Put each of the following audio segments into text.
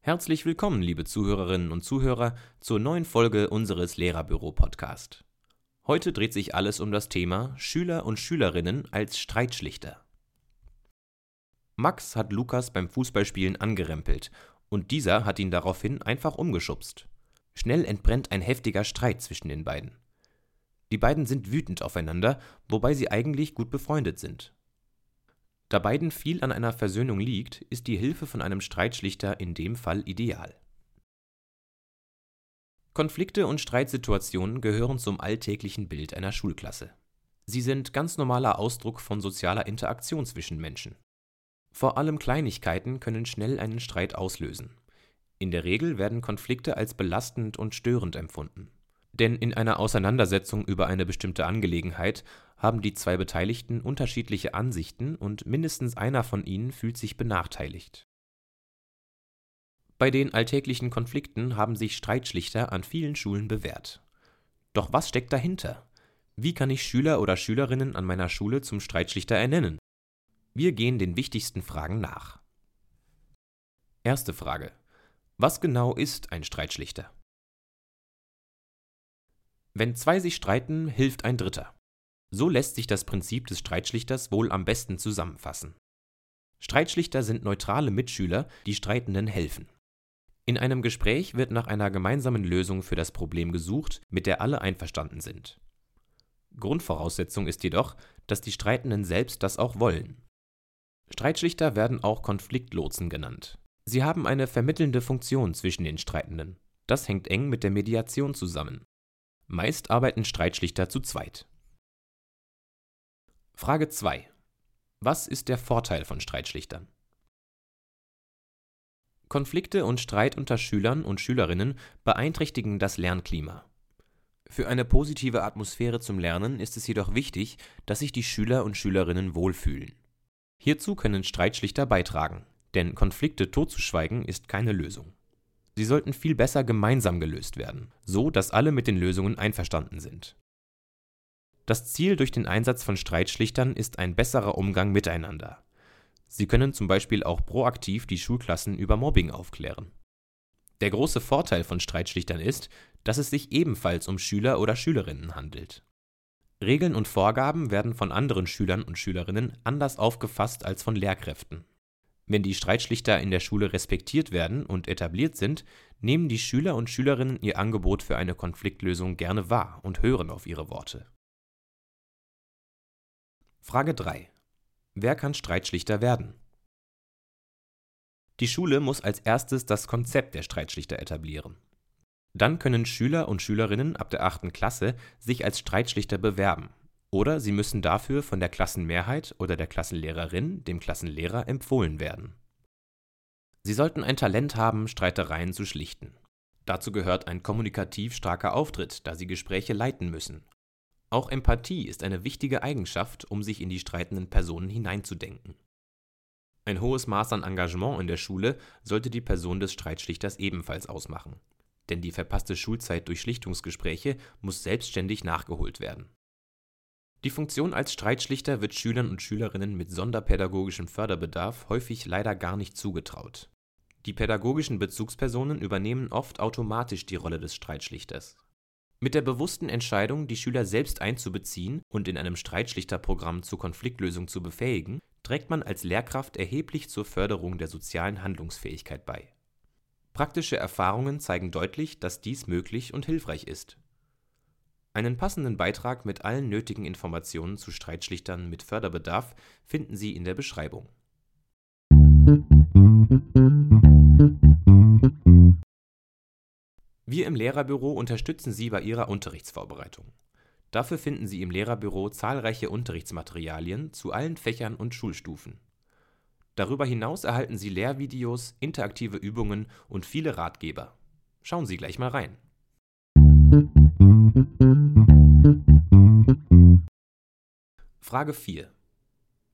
Herzlich willkommen, liebe Zuhörerinnen und Zuhörer, zur neuen Folge unseres Lehrerbüro-Podcast. Heute dreht sich alles um das Thema Schüler und Schülerinnen als Streitschlichter. Max hat Lukas beim Fußballspielen angerempelt und dieser hat ihn daraufhin einfach umgeschubst. Schnell entbrennt ein heftiger Streit zwischen den beiden. Die beiden sind wütend aufeinander, wobei sie eigentlich gut befreundet sind. Da beiden viel an einer Versöhnung liegt, ist die Hilfe von einem Streitschlichter in dem Fall ideal. Konflikte und Streitsituationen gehören zum alltäglichen Bild einer Schulklasse. Sie sind ganz normaler Ausdruck von sozialer Interaktion zwischen Menschen. Vor allem Kleinigkeiten können schnell einen Streit auslösen. In der Regel werden Konflikte als belastend und störend empfunden. Denn in einer Auseinandersetzung über eine bestimmte Angelegenheit haben die zwei Beteiligten unterschiedliche Ansichten und mindestens einer von ihnen fühlt sich benachteiligt. Bei den alltäglichen Konflikten haben sich Streitschlichter an vielen Schulen bewährt. Doch was steckt dahinter? Wie kann ich Schüler oder Schülerinnen an meiner Schule zum Streitschlichter ernennen? Wir gehen den wichtigsten Fragen nach. Erste Frage. Was genau ist ein Streitschlichter? Wenn zwei sich streiten, hilft ein Dritter. So lässt sich das Prinzip des Streitschlichters wohl am besten zusammenfassen. Streitschlichter sind neutrale Mitschüler, die Streitenden helfen. In einem Gespräch wird nach einer gemeinsamen Lösung für das Problem gesucht, mit der alle einverstanden sind. Grundvoraussetzung ist jedoch, dass die Streitenden selbst das auch wollen. Streitschlichter werden auch Konfliktlotsen genannt. Sie haben eine vermittelnde Funktion zwischen den Streitenden. Das hängt eng mit der Mediation zusammen. Meist arbeiten Streitschlichter zu zweit. Frage 2. Was ist der Vorteil von Streitschlichtern? Konflikte und Streit unter Schülern und Schülerinnen beeinträchtigen das Lernklima. Für eine positive Atmosphäre zum Lernen ist es jedoch wichtig, dass sich die Schüler und Schülerinnen wohlfühlen. Hierzu können Streitschlichter beitragen, denn Konflikte totzuschweigen ist keine Lösung. Sie sollten viel besser gemeinsam gelöst werden, so dass alle mit den Lösungen einverstanden sind. Das Ziel durch den Einsatz von Streitschlichtern ist ein besserer Umgang miteinander. Sie können zum Beispiel auch proaktiv die Schulklassen über Mobbing aufklären. Der große Vorteil von Streitschlichtern ist, dass es sich ebenfalls um Schüler oder Schülerinnen handelt. Regeln und Vorgaben werden von anderen Schülern und Schülerinnen anders aufgefasst als von Lehrkräften. Wenn die Streitschlichter in der Schule respektiert werden und etabliert sind, nehmen die Schüler und Schülerinnen ihr Angebot für eine Konfliktlösung gerne wahr und hören auf ihre Worte. Frage 3. Wer kann Streitschlichter werden? Die Schule muss als erstes das Konzept der Streitschlichter etablieren. Dann können Schüler und Schülerinnen ab der 8. Klasse sich als Streitschlichter bewerben oder sie müssen dafür von der Klassenmehrheit oder der Klassenlehrerin dem Klassenlehrer empfohlen werden. Sie sollten ein Talent haben, Streitereien zu schlichten. Dazu gehört ein kommunikativ starker Auftritt, da sie Gespräche leiten müssen. Auch Empathie ist eine wichtige Eigenschaft, um sich in die streitenden Personen hineinzudenken. Ein hohes Maß an Engagement in der Schule sollte die Person des Streitschlichters ebenfalls ausmachen. Denn die verpasste Schulzeit durch Schlichtungsgespräche muss selbstständig nachgeholt werden. Die Funktion als Streitschlichter wird Schülern und Schülerinnen mit sonderpädagogischem Förderbedarf häufig leider gar nicht zugetraut. Die pädagogischen Bezugspersonen übernehmen oft automatisch die Rolle des Streitschlichters. Mit der bewussten Entscheidung, die Schüler selbst einzubeziehen und in einem Streitschlichterprogramm zur Konfliktlösung zu befähigen, trägt man als Lehrkraft erheblich zur Förderung der sozialen Handlungsfähigkeit bei. Praktische Erfahrungen zeigen deutlich, dass dies möglich und hilfreich ist einen passenden Beitrag mit allen nötigen Informationen zu Streitschlichtern mit Förderbedarf finden Sie in der Beschreibung. Wir im Lehrerbüro unterstützen Sie bei Ihrer Unterrichtsvorbereitung. Dafür finden Sie im Lehrerbüro zahlreiche Unterrichtsmaterialien zu allen Fächern und Schulstufen. Darüber hinaus erhalten Sie Lehrvideos, interaktive Übungen und viele Ratgeber. Schauen Sie gleich mal rein. Frage 4.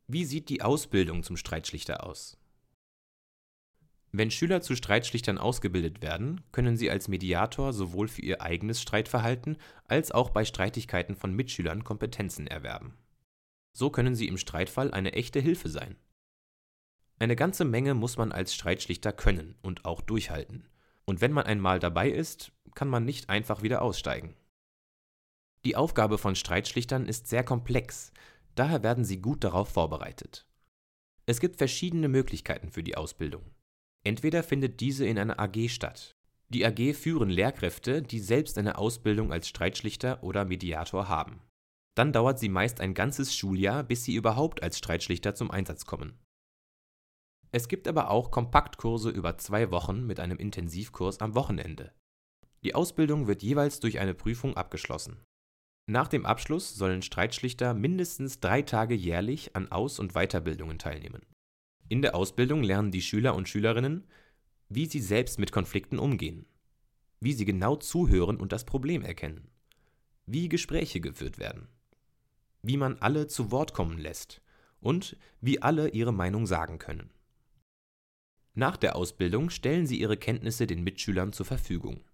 Wie sieht die Ausbildung zum Streitschlichter aus? Wenn Schüler zu Streitschlichtern ausgebildet werden, können sie als Mediator sowohl für ihr eigenes Streitverhalten als auch bei Streitigkeiten von Mitschülern Kompetenzen erwerben. So können sie im Streitfall eine echte Hilfe sein. Eine ganze Menge muss man als Streitschlichter können und auch durchhalten. Und wenn man einmal dabei ist, kann man nicht einfach wieder aussteigen. Die Aufgabe von Streitschlichtern ist sehr komplex, daher werden sie gut darauf vorbereitet. Es gibt verschiedene Möglichkeiten für die Ausbildung. Entweder findet diese in einer AG statt. Die AG führen Lehrkräfte, die selbst eine Ausbildung als Streitschlichter oder Mediator haben. Dann dauert sie meist ein ganzes Schuljahr, bis sie überhaupt als Streitschlichter zum Einsatz kommen. Es gibt aber auch Kompaktkurse über zwei Wochen mit einem Intensivkurs am Wochenende. Die Ausbildung wird jeweils durch eine Prüfung abgeschlossen. Nach dem Abschluss sollen Streitschlichter mindestens drei Tage jährlich an Aus- und Weiterbildungen teilnehmen. In der Ausbildung lernen die Schüler und Schülerinnen, wie sie selbst mit Konflikten umgehen, wie sie genau zuhören und das Problem erkennen, wie Gespräche geführt werden, wie man alle zu Wort kommen lässt und wie alle ihre Meinung sagen können. Nach der Ausbildung stellen sie ihre Kenntnisse den Mitschülern zur Verfügung.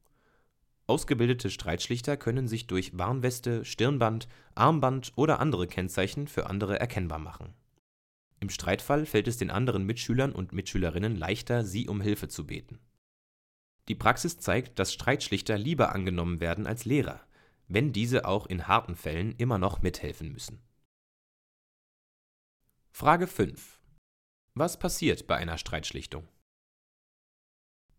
Ausgebildete Streitschlichter können sich durch Warnweste, Stirnband, Armband oder andere Kennzeichen für andere erkennbar machen. Im Streitfall fällt es den anderen Mitschülern und Mitschülerinnen leichter, sie um Hilfe zu beten. Die Praxis zeigt, dass Streitschlichter lieber angenommen werden als Lehrer, wenn diese auch in harten Fällen immer noch mithelfen müssen. Frage 5. Was passiert bei einer Streitschlichtung?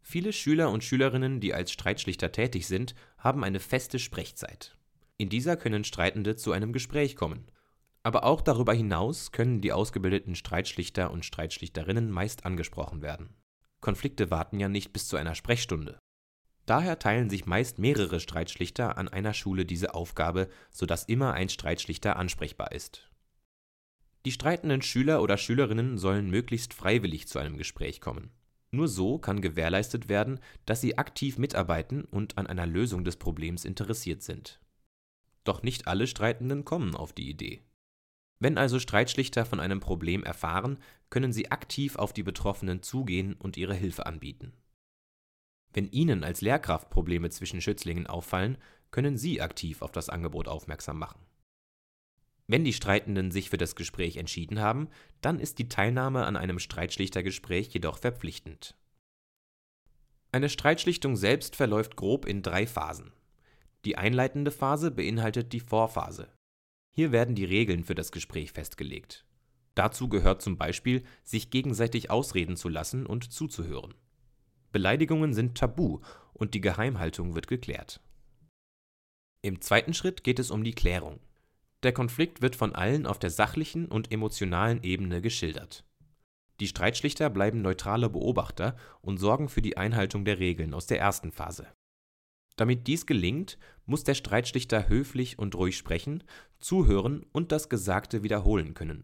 Viele Schüler und Schülerinnen, die als Streitschlichter tätig sind, haben eine feste Sprechzeit. In dieser können Streitende zu einem Gespräch kommen. Aber auch darüber hinaus können die ausgebildeten Streitschlichter und Streitschlichterinnen meist angesprochen werden. Konflikte warten ja nicht bis zu einer Sprechstunde. Daher teilen sich meist mehrere Streitschlichter an einer Schule diese Aufgabe, sodass immer ein Streitschlichter ansprechbar ist. Die streitenden Schüler oder Schülerinnen sollen möglichst freiwillig zu einem Gespräch kommen. Nur so kann gewährleistet werden, dass sie aktiv mitarbeiten und an einer Lösung des Problems interessiert sind. Doch nicht alle Streitenden kommen auf die Idee. Wenn also Streitschlichter von einem Problem erfahren, können sie aktiv auf die Betroffenen zugehen und ihre Hilfe anbieten. Wenn Ihnen als Lehrkraft Probleme zwischen Schützlingen auffallen, können Sie aktiv auf das Angebot aufmerksam machen. Wenn die Streitenden sich für das Gespräch entschieden haben, dann ist die Teilnahme an einem Streitschlichtergespräch jedoch verpflichtend. Eine Streitschlichtung selbst verläuft grob in drei Phasen. Die einleitende Phase beinhaltet die Vorphase. Hier werden die Regeln für das Gespräch festgelegt. Dazu gehört zum Beispiel, sich gegenseitig ausreden zu lassen und zuzuhören. Beleidigungen sind tabu und die Geheimhaltung wird geklärt. Im zweiten Schritt geht es um die Klärung. Der Konflikt wird von allen auf der sachlichen und emotionalen Ebene geschildert. Die Streitschlichter bleiben neutrale Beobachter und sorgen für die Einhaltung der Regeln aus der ersten Phase. Damit dies gelingt, muss der Streitschlichter höflich und ruhig sprechen, zuhören und das Gesagte wiederholen können.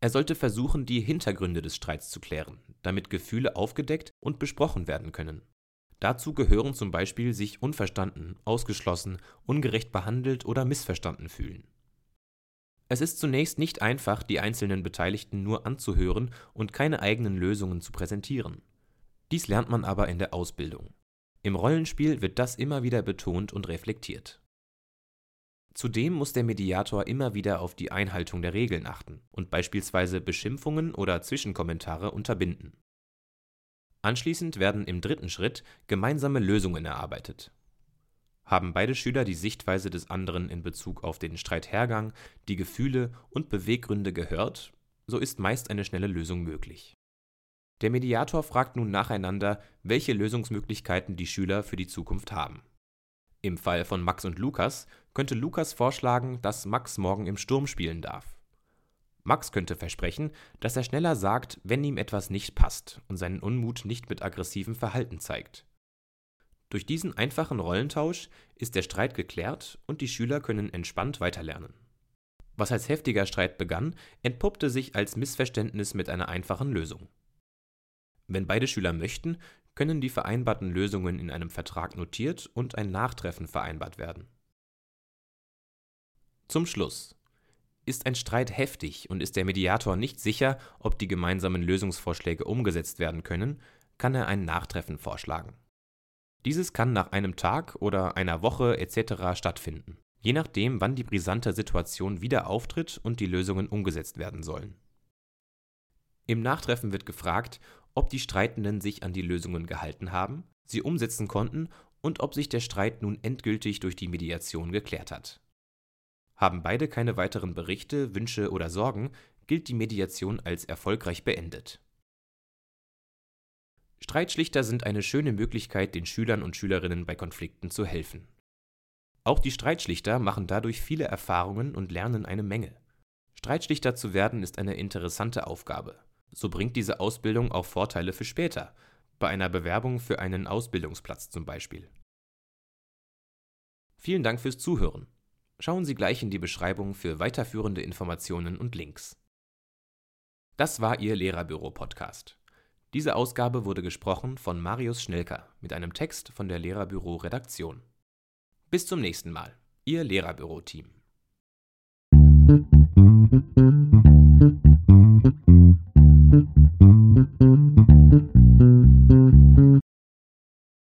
Er sollte versuchen, die Hintergründe des Streits zu klären, damit Gefühle aufgedeckt und besprochen werden können. Dazu gehören zum Beispiel sich unverstanden, ausgeschlossen, ungerecht behandelt oder missverstanden fühlen. Es ist zunächst nicht einfach, die einzelnen Beteiligten nur anzuhören und keine eigenen Lösungen zu präsentieren. Dies lernt man aber in der Ausbildung. Im Rollenspiel wird das immer wieder betont und reflektiert. Zudem muss der Mediator immer wieder auf die Einhaltung der Regeln achten und beispielsweise Beschimpfungen oder Zwischenkommentare unterbinden. Anschließend werden im dritten Schritt gemeinsame Lösungen erarbeitet. Haben beide Schüler die Sichtweise des anderen in Bezug auf den Streithergang, die Gefühle und Beweggründe gehört, so ist meist eine schnelle Lösung möglich. Der Mediator fragt nun nacheinander, welche Lösungsmöglichkeiten die Schüler für die Zukunft haben. Im Fall von Max und Lukas könnte Lukas vorschlagen, dass Max morgen im Sturm spielen darf. Max könnte versprechen, dass er schneller sagt, wenn ihm etwas nicht passt und seinen Unmut nicht mit aggressivem Verhalten zeigt. Durch diesen einfachen Rollentausch ist der Streit geklärt und die Schüler können entspannt weiterlernen. Was als heftiger Streit begann, entpuppte sich als Missverständnis mit einer einfachen Lösung. Wenn beide Schüler möchten, können die vereinbarten Lösungen in einem Vertrag notiert und ein Nachtreffen vereinbart werden. Zum Schluss. Ist ein Streit heftig und ist der Mediator nicht sicher, ob die gemeinsamen Lösungsvorschläge umgesetzt werden können, kann er ein Nachtreffen vorschlagen. Dieses kann nach einem Tag oder einer Woche etc. stattfinden, je nachdem, wann die brisante Situation wieder auftritt und die Lösungen umgesetzt werden sollen. Im Nachtreffen wird gefragt, ob die Streitenden sich an die Lösungen gehalten haben, sie umsetzen konnten und ob sich der Streit nun endgültig durch die Mediation geklärt hat. Haben beide keine weiteren Berichte, Wünsche oder Sorgen, gilt die Mediation als erfolgreich beendet. Streitschlichter sind eine schöne Möglichkeit, den Schülern und Schülerinnen bei Konflikten zu helfen. Auch die Streitschlichter machen dadurch viele Erfahrungen und lernen eine Menge. Streitschlichter zu werden ist eine interessante Aufgabe. So bringt diese Ausbildung auch Vorteile für später, bei einer Bewerbung für einen Ausbildungsplatz zum Beispiel. Vielen Dank fürs Zuhören. Schauen Sie gleich in die Beschreibung für weiterführende Informationen und Links. Das war Ihr Lehrerbüro-Podcast. Diese Ausgabe wurde gesprochen von Marius Schnelker mit einem Text von der Lehrerbüro-Redaktion. Bis zum nächsten Mal, Ihr Lehrerbüro-Team.